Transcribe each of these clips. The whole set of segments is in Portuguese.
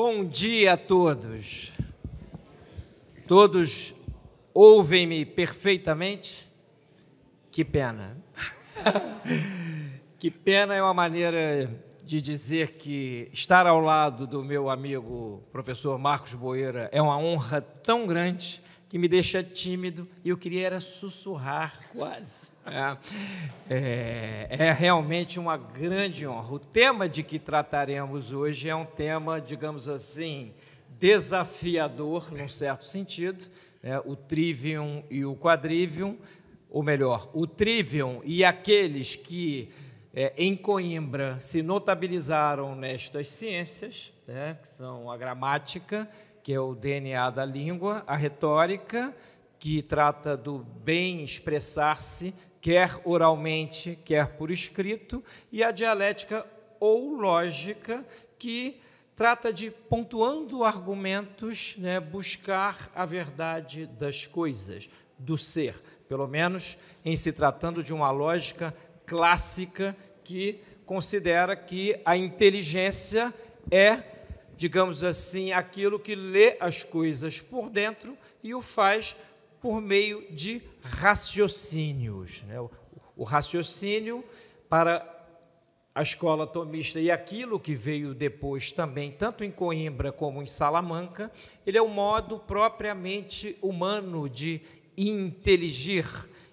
Bom dia a todos. Todos ouvem-me perfeitamente? Que pena. que pena é uma maneira de dizer que estar ao lado do meu amigo professor Marcos Boeira é uma honra tão grande que me deixa tímido e eu queria era sussurrar quase. É, é, é, realmente uma grande honra. O tema de que trataremos hoje é um tema, digamos assim, desafiador, num certo sentido, né? o trivium e o quadrivium, ou melhor, o trivium e aqueles que é, em Coimbra se notabilizaram nestas ciências, né? que são a gramática que é o DNA da língua, a retórica, que trata do bem expressar-se, quer oralmente, quer por escrito, e a dialética ou lógica, que trata de, pontuando argumentos, né, buscar a verdade das coisas, do ser, pelo menos em se tratando de uma lógica clássica que considera que a inteligência é digamos assim, aquilo que lê as coisas por dentro e o faz por meio de raciocínios. Né? O, raciocínio para a escola tomista e aquilo que veio depois também, tanto em Coimbra como em Salamanca, ele é o modo propriamente humano de inteligir,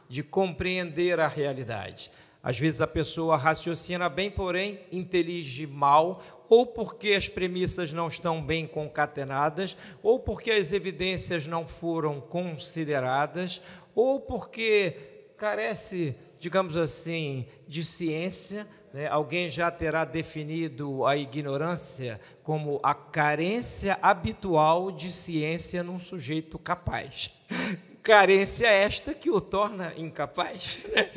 de compreender a realidade. Às vezes a pessoa raciocina bem, porém intelige mal, ou porque as premissas não estão bem concatenadas, ou porque as evidências não foram consideradas, ou porque carece, digamos assim, de ciência. Né? Alguém já terá definido a ignorância como a carência habitual de ciência num sujeito capaz carência esta que o torna incapaz, né?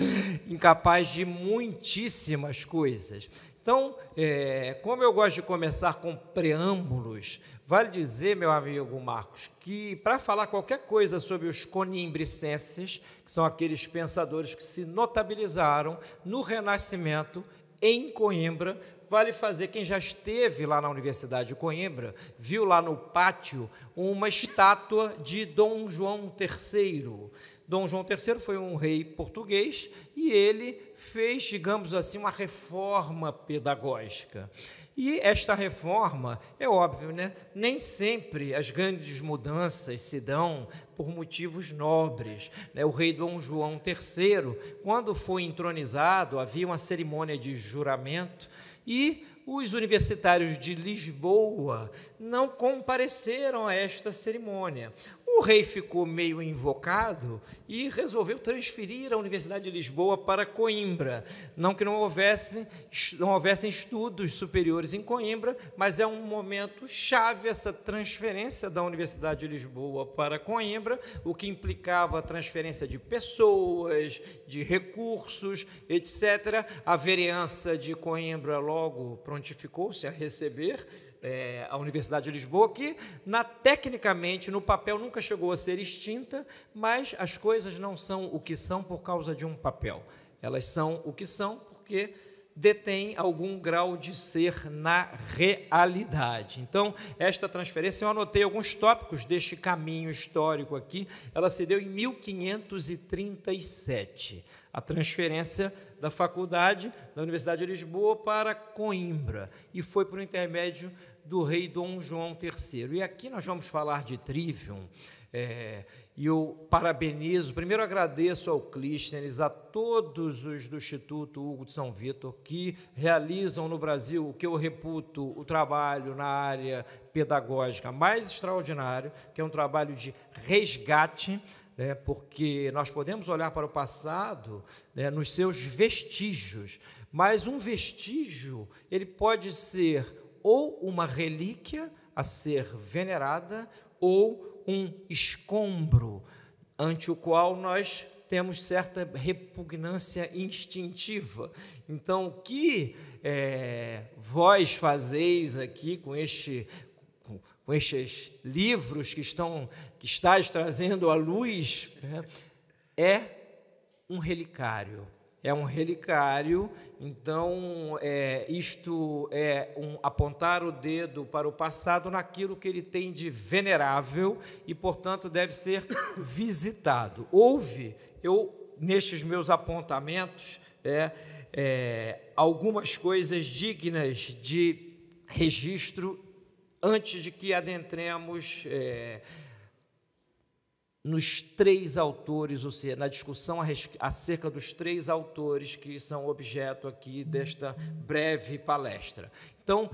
incapaz de muitíssimas coisas. Então, é, como eu gosto de começar com preâmbulos, vale dizer, meu amigo Marcos, que para falar qualquer coisa sobre os conimbricenses, que são aqueles pensadores que se notabilizaram no Renascimento em Coimbra, vale fazer quem já esteve lá na Universidade de Coimbra, viu lá no pátio uma estátua de Dom João III. Dom João III foi um rei português e ele fez, digamos assim, uma reforma pedagógica. E esta reforma, é óbvio, né? nem sempre as grandes mudanças se dão por motivos nobres. Né? O rei Dom João III, quando foi entronizado, havia uma cerimônia de juramento e os universitários de Lisboa não compareceram a esta cerimônia. O rei ficou meio invocado e resolveu transferir a Universidade de Lisboa para Coimbra. Não que não houvesse não houvessem estudos superiores em Coimbra, mas é um momento chave essa transferência da Universidade de Lisboa para Coimbra, o que implicava a transferência de pessoas, de recursos, etc. A vereança de Coimbra logo prontificou-se a receber é, a Universidade de Lisboa, que na, tecnicamente, no papel, nunca chegou a ser extinta, mas as coisas não são o que são por causa de um papel. Elas são o que são porque detém algum grau de ser na realidade. Então, esta transferência, eu anotei alguns tópicos deste caminho histórico aqui, ela se deu em 1537, a transferência da faculdade da Universidade de Lisboa para Coimbra, e foi por intermédio do rei Dom João III. E aqui nós vamos falar de Trivium, é, e eu parabenizo, primeiro agradeço ao Clístenes, a todos os do Instituto Hugo de São Vitor que realizam no Brasil o que eu reputo o trabalho na área pedagógica mais extraordinário, que é um trabalho de resgate, né, porque nós podemos olhar para o passado né, nos seus vestígios, mas um vestígio ele pode ser ou uma relíquia a ser venerada ou um escombro ante o qual nós temos certa repugnância instintiva. Então, o que é, vós fazeis aqui com este com, estes livros que estão que estás trazendo à luz né, é um relicário, é um relicário, então é, isto é um apontar o dedo para o passado naquilo que ele tem de venerável e, portanto, deve ser visitado. Houve, eu, nestes meus apontamentos, é, é, algumas coisas dignas de registro antes de que adentremos é, nos três autores, ou seja, na discussão acerca dos três autores que são objeto aqui desta breve palestra. Então,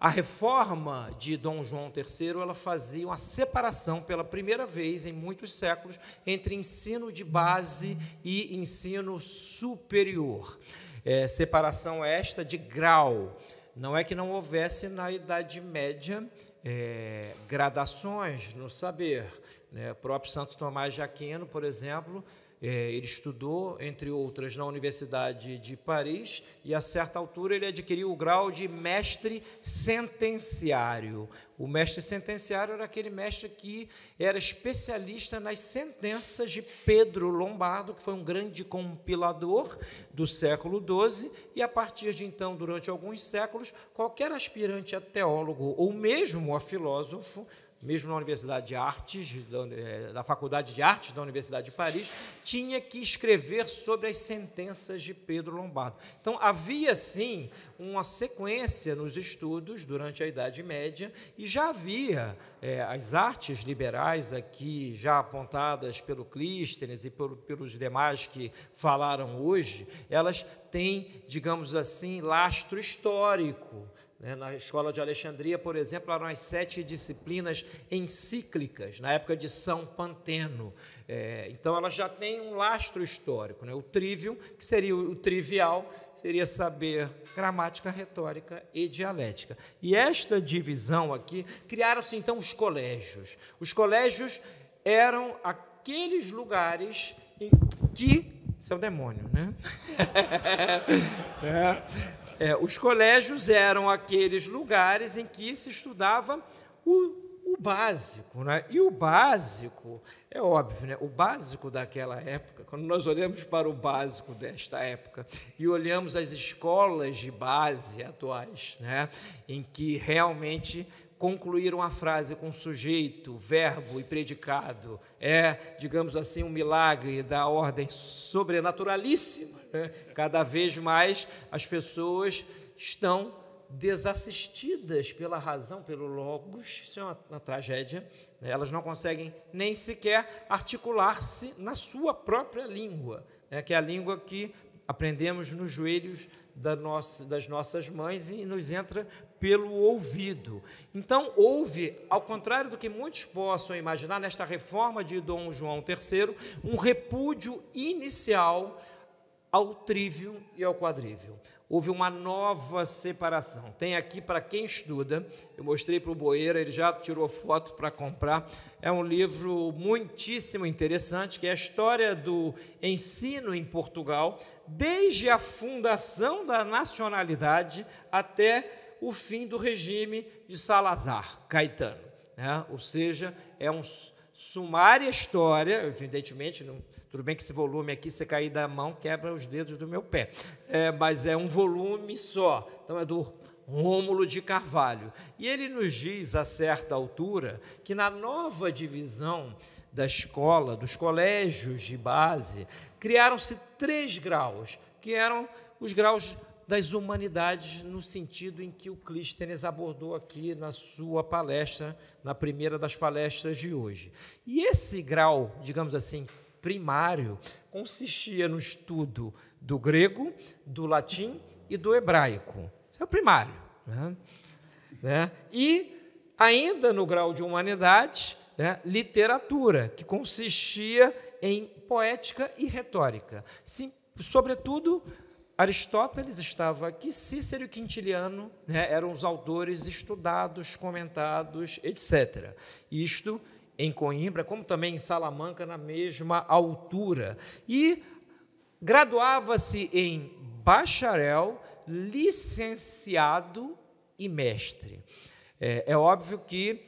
a reforma de Dom João III ela fazia uma separação pela primeira vez em muitos séculos entre ensino de base e ensino superior. É, separação esta de grau. Não é que não houvesse na Idade Média é, gradações no saber. Né? O próprio Santo Tomás de Aquino, por exemplo, é, ele estudou, entre outras, na Universidade de Paris e, a certa altura, ele adquiriu o grau de mestre sentenciário. O mestre sentenciário era aquele mestre que era especialista nas sentenças de Pedro Lombardo, que foi um grande compilador do século XII, e a partir de então, durante alguns séculos, qualquer aspirante a teólogo ou mesmo a filósofo mesmo na Universidade de Artes, da, Faculdade de Artes da Universidade de Paris, tinha que escrever sobre as sentenças de Pedro Lombardo. Então, havia, sim, uma sequência nos estudos durante a Idade Média e já havia é, as artes liberais aqui, já apontadas pelo Clístenes e por, pelos demais que falaram hoje, elas têm, digamos assim, lastro histórico. Né, na escola de Alexandria, por exemplo, eram as sete disciplinas encíclicas, na época de São Panteno. É, então, ela já tem um lastro histórico. Né? O trivium, que seria o, trivial, seria saber gramática, retórica e dialética. E esta divisão aqui, criaram-se então os colégios. Os colégios eram aqueles lugares em que. Isso é o demônio, né? é é, os colégios eram aqueles lugares em que se estudava o, o básico. Né? E o básico, é óbvio, né? o básico daquela época, quando nós olhamos para o básico desta época e olhamos as escolas de base atuais, né? em que realmente concluir uma frase com sujeito, verbo e predicado é, digamos assim, um milagre da ordem sobrenaturalíssima. Né? Cada vez mais as pessoas estão desassistidas pela razão, pelo logos, isso é uma, uma tragédia. Né? Elas não conseguem nem sequer articular-se na sua própria língua, né? que é a língua que aprendemos nos joelhos da nossa, das nossas mães e nos entra pelo ouvido. Então, houve, ao contrário do que muitos possam imaginar, nesta reforma de Dom João III, um repúdio inicial ao trívio e ao quadrívio. Houve uma nova separação. Tem aqui para quem estuda, eu mostrei para o Boeira, ele já tirou foto para comprar. É um livro muitíssimo interessante, que é a história do ensino em Portugal, desde a fundação da nacionalidade até o fim do regime de Salazar, Caetano. Né? Ou seja, é uma sumária história, evidentemente, não, tudo bem que esse volume aqui, se cair da mão, quebra os dedos do meu pé, é, mas é um volume só, então é do Rômulo de Carvalho. E ele nos diz, a certa altura, que na nova divisão da escola, dos colégios de base, criaram-se três graus, que eram os graus das humanidades, no sentido em que o Clístenes abordou aqui na sua palestra, na primeira das palestras de hoje. E esse grau, digamos assim, primário, consistia no estudo do grego, do latim e do hebraico. Isso é o primário. Né? né? E, ainda no grau de humanidade, né, literatura, que consistia em poética e retórica. Sim, sobretudo, Aristóteles estava aqui, Cícero e Quintiliano né, eram os autores estudados, comentados, etc. Isto em Coimbra, como também em Salamanca, na mesma altura. E graduava-se em bacharel, licenciado e mestre. É, é, óbvio que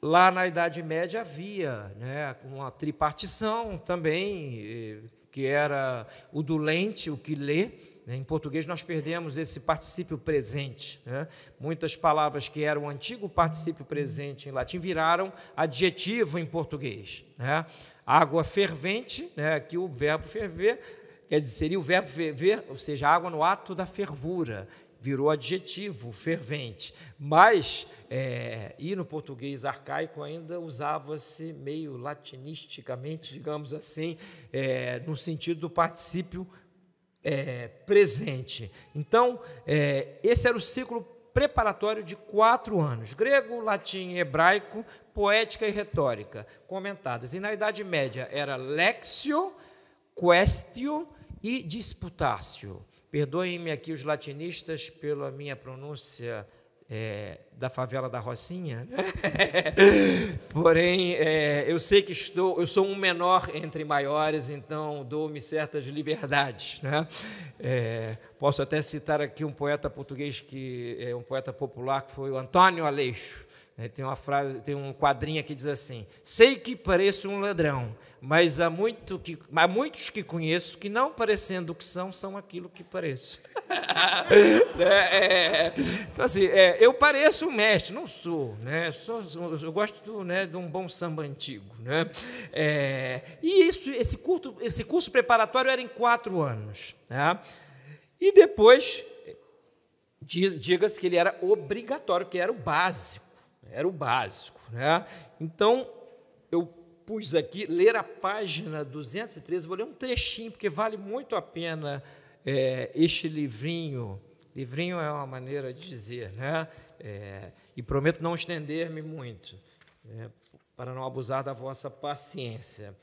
lá na Idade Média havia né, uma tripartição também que era o do lente, o que lê. Né? Em português nós perdemos esse particípio presente. Né? Muitas palavras que eram antigo particípio presente em latim viraram adjetivo em português. Né? Água fervente, né? aqui o verbo ferver, quer dizer, seria o verbo ferver, ou seja, água no ato da fervura virou adjetivo, fervente. Mas, é, e no português arcaico ainda usava-se meio latinisticamente, digamos assim, é, no sentido do particípio é, presente. Então, é, esse era o ciclo preparatório de quatro anos: grego, latim, hebraico, poética e retórica, comentadas. E na Idade Média era lexio, questio e disputatio. Perdoem-me aqui os latinistas pela minha pronúncia é, da favela da Rocinha, porém é, eu sei que estou, eu sou um menor entre maiores, então dou-me certas liberdades. Né? É, posso até citar aqui um poeta português que é um poeta popular que foi o Antônio Aleixo. É, tem uma frase, tem um quadrinho que diz assim: Sei que pareço um ladrão, mas há, muito que, há muitos que conheço que, não parecendo o que são, são aquilo que pareço. é, é, então, assim, é, eu pareço um mestre, não sou, né? Sou, eu gosto né, de um bom samba antigo. Né? É, e isso, esse, curto, esse curso preparatório era em quatro anos. Tá? E depois, diga-se que ele era obrigatório, que era o básico era o básico. Né? Então, eu pus aqui, ler a página 213, vou ler um trechinho, porque vale muito a pena é, este livrinho. Livrinho é uma maneira de dizer, né? É, e prometo não estender-me muito, né? para não abusar da vossa paciência.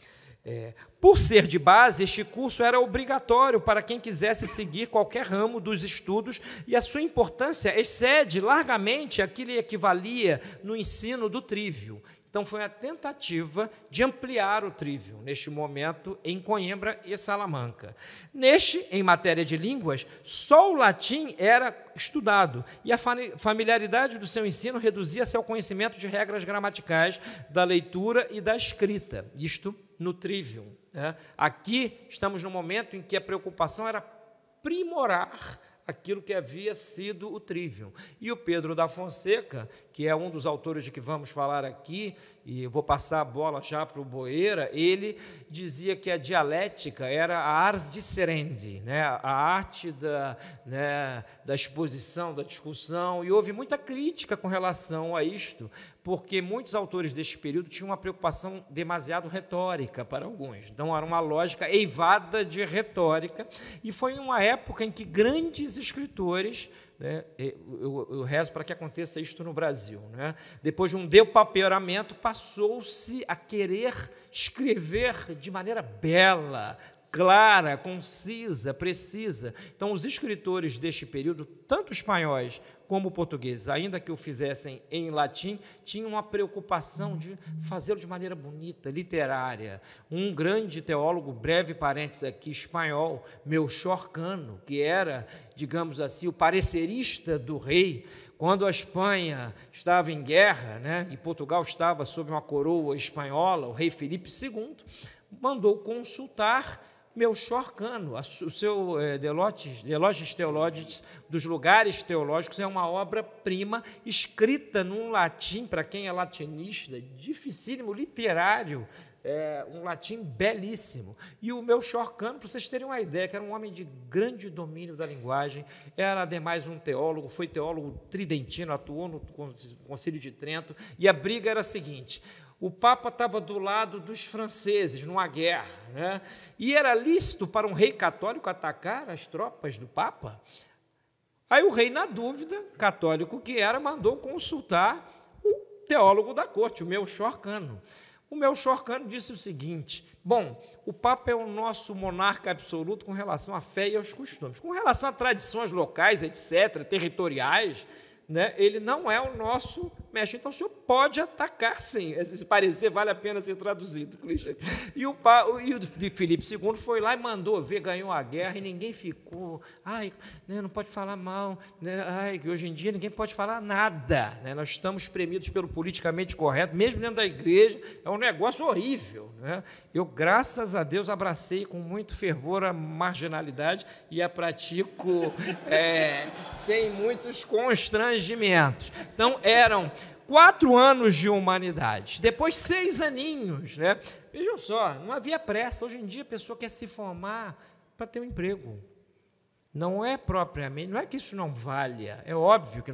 É, por ser de base, este curso era obrigatório para quem quisesse seguir qualquer ramo dos estudos e a sua importância excede largamente aquilo que equivalia no ensino do trívio. Então, foi uma tentativa de ampliar o trívio, neste momento, em Coimbra e Salamanca. Neste, em matéria de línguas, só o latim era estudado, e a familiaridade do seu ensino reduzia-se ao conhecimento de regras gramaticais da leitura e da escrita, isto no trivium. Né? Aqui estamos no momento em que a preocupação era aprimorar aquilo que havia sido o trivium. E o Pedro da Fonseca, que é um dos autores de que vamos falar aqui, e vou passar a bola já para o Boeira, ele dizia que a dialética era a ars discerendi, né? a arte da, né, da exposição, da discussão, e houve muita crítica com relação a isto, porque muitos autores deste período tinham uma preocupação demasiado retórica para alguns. Então, era uma lógica eivada de retórica, e foi uma época em que grandes escritores né, eu, eu, rezo para que aconteça isto no Brasil. Né? Depois de um depauperamento, passou-se a querer escrever de maneira bela, clara, concisa, precisa. Então, os escritores deste período, tanto espanhóis como portugueses, ainda que o fizessem em latim, tinham uma preocupação de fazê-lo de maneira bonita, literária. Um grande teólogo, breve parênteses aqui, espanhol, Melchor Cano, que era, digamos assim, o parecerista do rei, quando a Espanha estava em guerra, né, e Portugal estava sob uma coroa espanhola, o rei Felipe II mandou consultar Melchor Cano, o seu é, Delotes, Teológicos dos Lugares Teológicos é uma obra-prima escrita num latim, para quem é latinista, dificílimo, literário, é, um latim belíssimo. E o Melchor Cano, para vocês terem uma ideia, que era um homem de grande domínio da linguagem, era ademais um teólogo, foi teólogo tridentino, atuou no Concílio de Trento, e a briga era a seguinte: o Papa estava do lado dos franceses numa guerra, né? e era lícito para um rei católico atacar as tropas do Papa. Aí o rei, na dúvida, católico que era, mandou consultar o teólogo da corte, o Melchor Cano. O Melchor Cano disse o seguinte: bom, o Papa é o nosso monarca absoluto com relação à fé e aos costumes. Com relação a tradições locais, etc., territoriais, né, ele não é o nosso então o senhor pode atacar sim. Esse parecer vale a pena ser traduzido, Christian. E o, e o de Filipe II foi lá e mandou ver, ganhou a guerra e ninguém ficou. Ai, né, não pode falar mal. Né, ai, hoje em dia ninguém pode falar nada. Né, nós estamos premidos pelo politicamente correto, mesmo dentro da igreja. É um negócio horrível. Né? Eu, graças a Deus, abracei com muito fervor a marginalidade e a pratico é, sem muitos constrangimentos. Então, eram quatro anos de humanidade, depois seis aninhos, né? Vejam só, não havia pressa. Hoje em dia a pessoa quer se formar para ter um emprego. Não é propriamente, não é que isso não valha, é óbvio que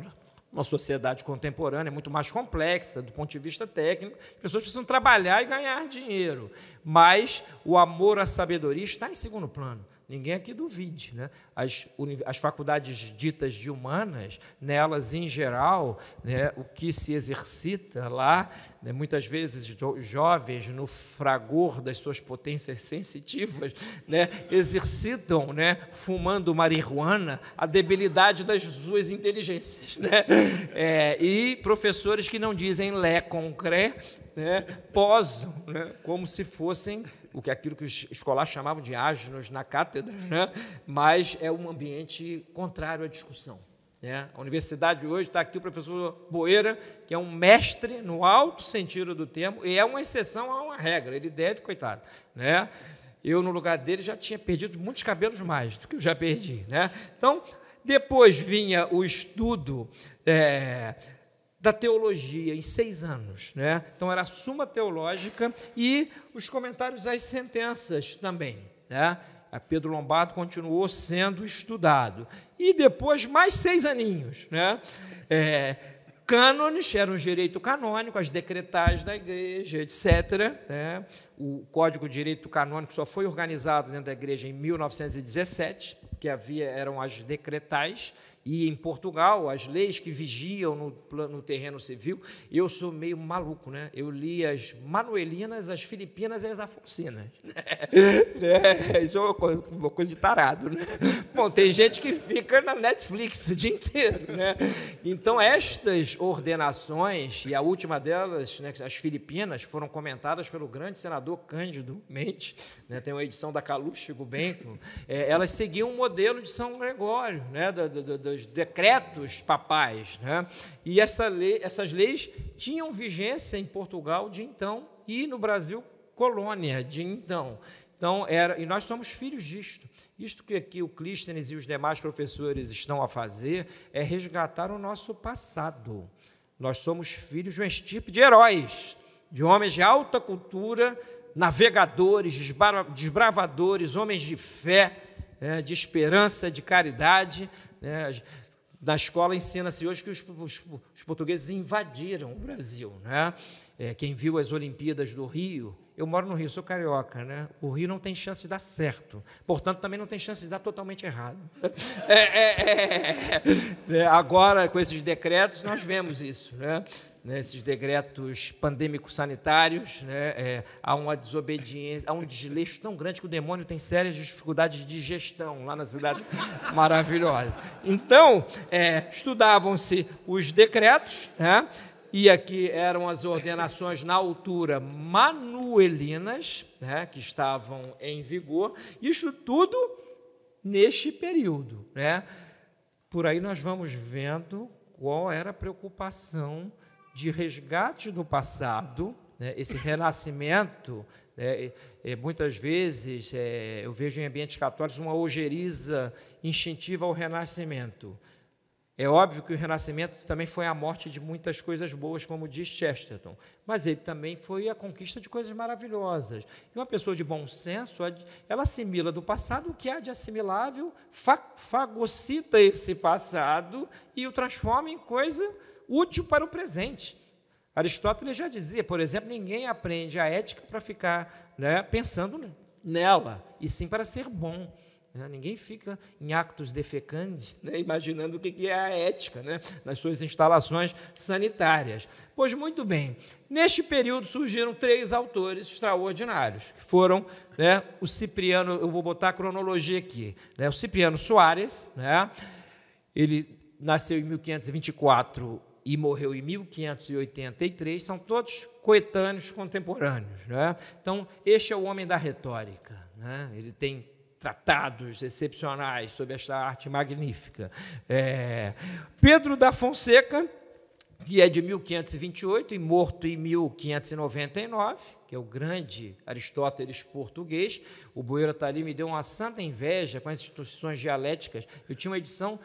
uma sociedade contemporânea é muito mais complexa do ponto de vista técnico, as pessoas precisam trabalhar e ganhar dinheiro, mas o amor à sabedoria está em segundo plano. Ninguém aqui duvide. Né? As, as faculdades ditas de humanas, nelas, em geral, né, o que se exercita lá, né, muitas vezes jovens, no fragor das suas potências sensitivas, né, exercitam, né, fumando marihuana, a debilidade das suas inteligências. Né? É, e professores que não dizem lé concré, né, posam né, como se fossem o que é aquilo que os escolares chamavam de áginos na cátedra, né? mas é um ambiente contrário à discussão. Né? A universidade hoje está aqui o professor Boeira, que é um mestre no alto sentido do termo, e é uma exceção a uma regra, ele deve, coitado. Né? Eu, no lugar dele, já tinha perdido muitos cabelos mais do que eu já perdi. Né? Então, depois vinha o estudo é, da teologia em seis anos. Né? Então, era a Suma Teológica e os comentários às sentenças também. Né? A Pedro Lombardo continuou sendo estudado. E depois, mais seis aninhos. Né? É, cânones, era um direito canônico, as decretais da igreja, etc. Né? O Código de Direito Canônico só foi organizado dentro da igreja em 1917, que havia eram as decretais, e em Portugal, as leis que vigiam no, no terreno civil, eu sou meio maluco, né? Eu li as manuelinas, as filipinas e as afonsinas. É, isso é uma coisa, uma coisa, de tarado, né? Bom, tem gente que fica na Netflix o dia inteiro, né? Então, estas ordenações, e a última delas, né, as filipinas, foram comentadas pelo grande senador Cândido Mendes, né, tem uma edição da Caluche Gubenco, é, elas seguiam um modelo de São Gregório, né, da, da dos decretos papais. Né? E essa lei, essas leis tinham vigência em Portugal de então e no Brasil colônia de então. Então, era, e nós somos filhos disto. Isto que aqui o Clístenes e os demais professores estão a fazer é resgatar o nosso passado. Nós somos filhos de um estirpe de heróis, de homens de alta cultura, navegadores, desbravadores, homens de fé, é, de esperança, de caridade, né? Na escola ensina-se hoje que os, os, os, portugueses invadiram o Brasil. Né? É, quem viu as Olimpíadas do Rio, eu moro no Rio, sou carioca, né? O Rio não tem chance de dar certo, portanto, também não tem chance de dar totalmente errado. É, é, é, é. agora, com esses decretos, nós vemos isso, né? né, esses decretos pandêmicos sanitários, né, é, há uma desobediência, há um desleixo tão grande que o demônio tem sérias dificuldades de gestão lá na cidade maravilhosa. Então, é, estudavam-se os decretos, né, e aqui eram as ordenações na altura manuelinas, né, que estavam em vigor, isso tudo neste período. Né? Por aí nós vamos vendo qual era a preocupação de resgate do passado, né, esse renascimento. Né, é, muitas vezes é, eu vejo em ambientes católicos uma ojeriza instintiva ao renascimento. É óbvio que o renascimento também foi a morte de muitas coisas boas, como diz Chesterton, mas ele também foi a conquista de coisas maravilhosas. E uma pessoa de bom senso, ela assimila do passado o que há de assimilável, fagocita esse passado e o transforma em coisa útil para o presente. Aristóteles já dizia, por exemplo, ninguém aprende a ética para ficar né, pensando nela, e sim para ser bom. Né? Ninguém fica em actos defecandi, né, imaginando o que é a ética né, nas suas instalações sanitárias. Pois muito bem, neste período surgiram três autores extraordinários, que foram né, o Cipriano, eu vou botar a cronologia aqui, né, o Cipriano Soares, né, ele nasceu em 1524 e morreu em 1583, são todos coetâneos contemporâneos. Né? Então, este é o homem da retórica. Né? Ele tem tratados excepcionais sobre esta arte magnífica. É, Pedro da Fonseca, que é de 1528 e morto em 1599, que é o grande Aristóteles português. O Boeira está ali, me deu uma santa inveja com as instituições dialéticas. Eu tinha uma edição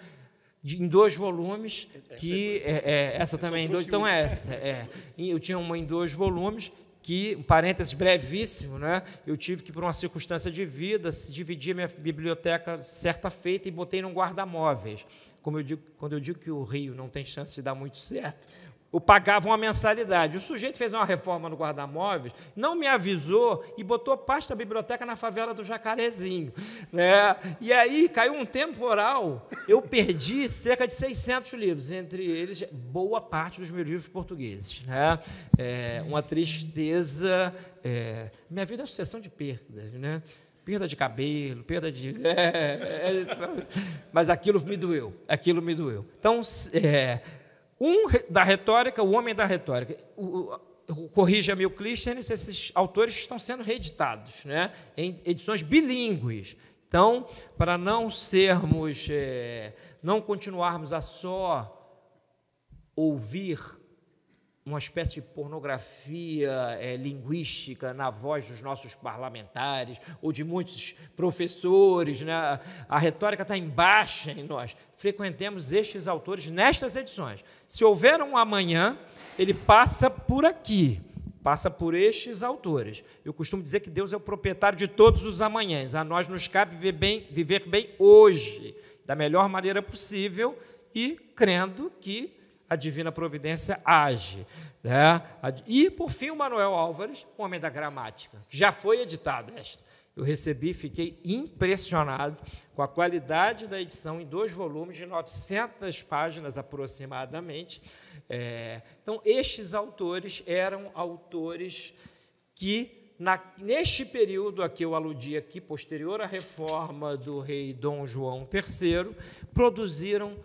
de, em dois volumes, que é, é, essa também, dois, então é essa. É, eu tinha uma em dois volumes, que, um parênteses brevíssimo, né, eu tive que, por uma circunstância de vida, dividir minha biblioteca certa feita e botei num guarda-móveis. Como eu digo, quando eu digo que o Rio não tem chance de dar muito certo, eu pagava uma mensalidade. O sujeito fez uma reforma no guarda-móveis, não me avisou e botou parte da biblioteca na favela do Jacarezinho. Né? E aí caiu um temporal, eu perdi cerca de 600 livros, entre eles boa parte dos meus livros portugueses. Né? É, uma tristeza. É, minha vida é uma sucessão de perdas. Né? perda de cabelo, perda de. É, é, mas aquilo me doeu, aquilo me doeu. Então, é, um da retórica, o homem da retórica. O, o, corrija esses autores estão sendo reeditados né, em edições bilíngues. Então, para não sermos, é, não continuarmos a só ouvir uma espécie de pornografia é, linguística na voz dos nossos parlamentares ou de muitos professores. Né? A retórica está em baixa em nós. Frequentemos estes autores nestas edições. Se houver um amanhã, ele passa por aqui, passa por estes autores. Eu costumo dizer que Deus é o proprietário de todos os amanhãs. A nós nos cabe viver bem, viver bem hoje, da melhor maneira possível e crendo que a divina providência age. Né? E, por fim, o Manuel Álvares, o Homem da Gramática, que já foi editado esta. Eu recebi, fiquei impressionado com a qualidade da edição em dois volumes de 900 páginas aproximadamente. É, então, estes autores eram autores que, na, neste período a que eu aludi aqui, posterior à reforma do rei Dom João III, produziram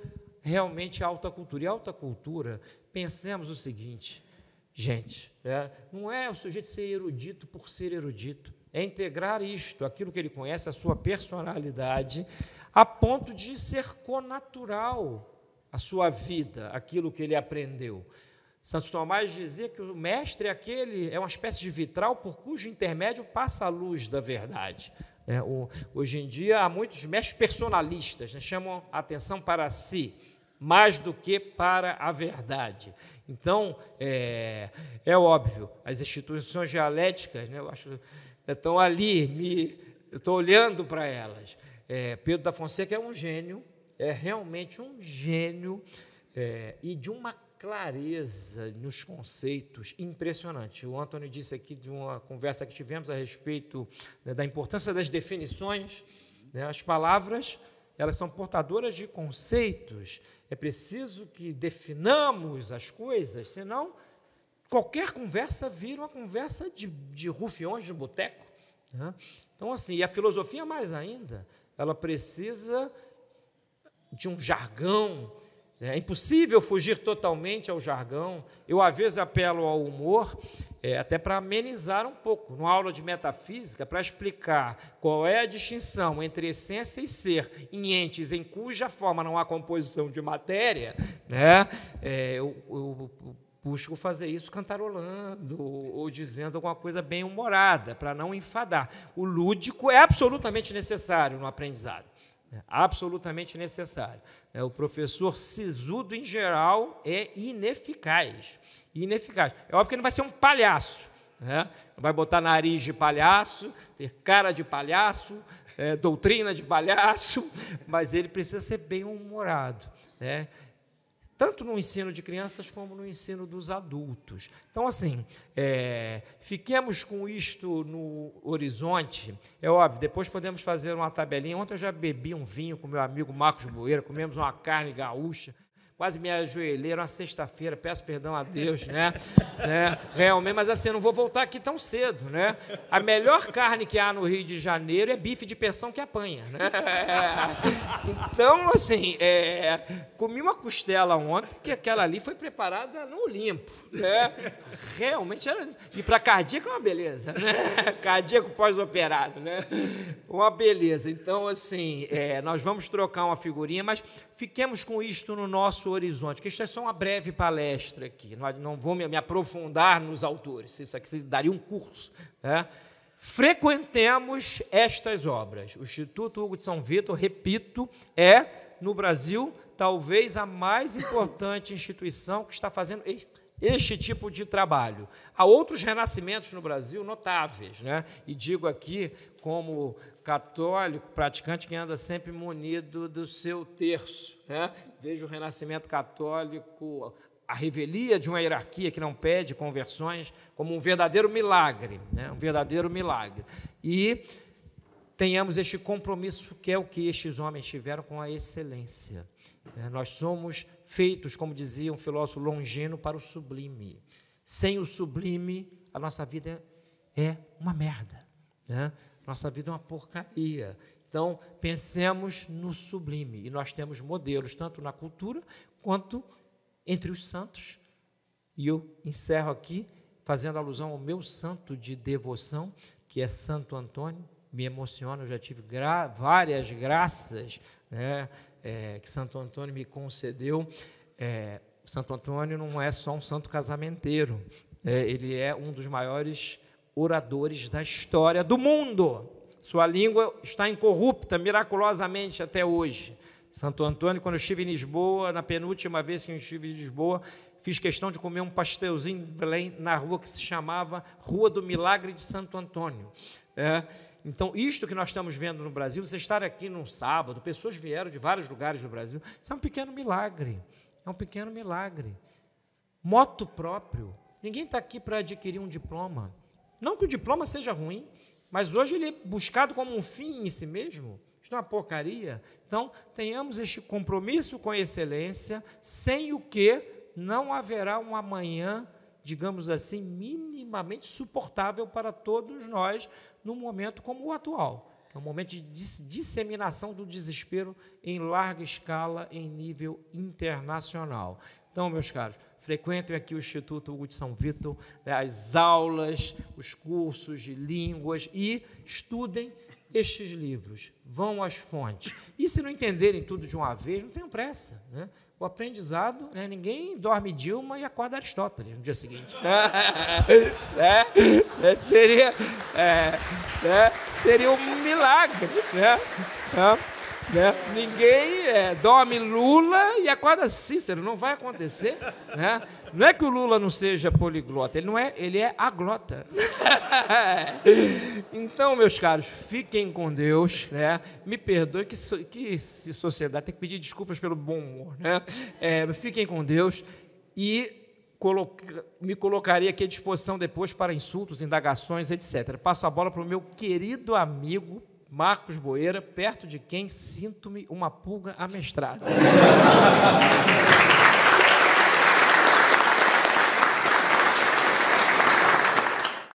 realmente alta cultura. E alta cultura, pensemos o seguinte, gente, é, não é o sujeito ser erudito por ser erudito, é integrar isto, aquilo que ele conhece, a sua personalidade, a ponto de ser conatural a sua vida, aquilo que ele aprendeu. Santo Tomás dizia que o mestre é aquele, é uma espécie de vitral por cujo intermédio passa a luz da verdade. É, o, hoje em dia há muitos mestres personalistas, né, chamam a atenção para si mais do que para a verdade. Então, é, é óbvio, as instituições dialéticas, né, eu acho, estão ali, me, eu estou olhando para elas. É, Pedro da Fonseca é um gênio, é realmente um gênio é, e de uma clareza nos conceitos impressionante. O Antônio disse aqui de uma conversa que tivemos a respeito né, da importância das definições, né, as palavras elas são portadoras de conceitos é preciso que definamos as coisas, senão qualquer conversa vira uma conversa de, de rufiões de boteco. Né? Então, assim, e a filosofia mais ainda, ela precisa de um jargão. É impossível fugir totalmente ao jargão. Eu, às vezes, apelo ao humor, é, até para amenizar um pouco, numa aula de metafísica, para explicar qual é a distinção entre essência e ser em entes em cuja forma não há composição de matéria, né? É, eu, eu, eu busco fazer isso cantarolando ou dizendo alguma coisa bem humorada, para não enfadar. O lúdico é absolutamente necessário no aprendizado. Absolutamente necessário. É, o professor sisudo, em geral, é ineficaz ineficaz. É óbvio que ele vai ser um palhaço, né? vai botar nariz de palhaço, ter cara de palhaço, é, doutrina de palhaço, mas ele precisa ser bem humorado. Né? Tanto no ensino de crianças como no ensino dos adultos. Então, assim, é, fiquemos com isto no horizonte. É óbvio, depois podemos fazer uma tabelinha. Ontem eu já bebi um vinho com meu amigo Marcos Boeira, comemos uma carne gaúcha quase me ajoelhei, era uma sexta-feira, peço perdão a Deus, né? né? Realmente, mas assim, não vou voltar aqui tão cedo, né? A melhor carne que há no Rio de Janeiro é bife de pensão que apanha, né? Então, assim, é, comi uma costela ontem, que aquela ali foi preparada no Olimpo, né? Realmente era... E para cardíaco é uma beleza, né? Cardíaco pós-operado, né? Uma beleza. Então, assim, é, nós vamos trocar uma figurinha, mas fiquemos com isto no nosso horizonte, que isto é só uma breve palestra aqui, não, vou me, me, aprofundar nos autores, isso aqui daria um curso. Né? Frequentemos estas obras. O Instituto Hugo de São Vitor, repito, é, no Brasil, talvez a mais importante instituição que está fazendo este tipo de trabalho. Há outros renascimentos no Brasil notáveis, né? e digo aqui como católico praticante que anda sempre munido do seu terço. Né? Vejo o renascimento católico, a revelia de uma hierarquia que não pede conversões, como um verdadeiro milagre, né? um verdadeiro milagre. E tenhamos este compromisso que é o que estes homens tiveram com a excelência. É, nós somos feitos, como dizia um filósofo longino, para o sublime. Sem o sublime, a nossa vida é uma merda. Né? Nossa vida é uma porcaria. Então, pensemos no sublime. E nós temos modelos, tanto na cultura quanto entre os santos. E eu encerro aqui fazendo alusão ao meu santo de devoção, que é Santo Antônio. Me emociona, eu já tive gra várias graças né, é, que Santo Antônio me concedeu. É, Santo Antônio não é só um santo casamenteiro, é, ele é um dos maiores oradores da história do mundo. Sua língua está incorrupta miraculosamente até hoje. Santo Antônio, quando eu estive em Lisboa, na penúltima vez que eu estive em Lisboa, fiz questão de comer um pastelzinho de Belém na rua que se chamava Rua do Milagre de Santo Antônio. É, então, isto que nós estamos vendo no Brasil, você estar aqui num sábado, pessoas vieram de vários lugares do Brasil, isso é um pequeno milagre. É um pequeno milagre. Moto próprio. Ninguém está aqui para adquirir um diploma. Não que o diploma seja ruim, mas hoje ele é buscado como um fim em si mesmo. Isso é uma porcaria. Então, tenhamos este compromisso com a excelência, sem o que não haverá um amanhã, digamos assim, minimamente suportável para todos nós, num momento como o atual, é um momento de disseminação do desespero em larga escala, em nível internacional. Então, meus caros, frequentem aqui o Instituto Hugo de São Vitor, né, as aulas, os cursos de línguas e estudem estes livros, vão às fontes. E se não entenderem tudo de uma vez, não tenham pressa. Né? o aprendizado, né? ninguém dorme Dilma e acorda Aristóteles no dia seguinte. é, é, seria, é, é, seria um milagre. Né? Né? Ninguém é, dorme Lula e acorda Cícero, não vai acontecer. Né? Não é que o Lula não seja poliglota, ele não é, ele é aglota. então, meus caros, fiquem com Deus, né? Me perdoem que, que sociedade tem que pedir desculpas pelo bom humor, né? É, fiquem com Deus e me colocaria aqui à disposição depois para insultos, indagações, etc. Passo a bola para o meu querido amigo Marcos Boeira, perto de quem sinto-me uma pulga amestrada.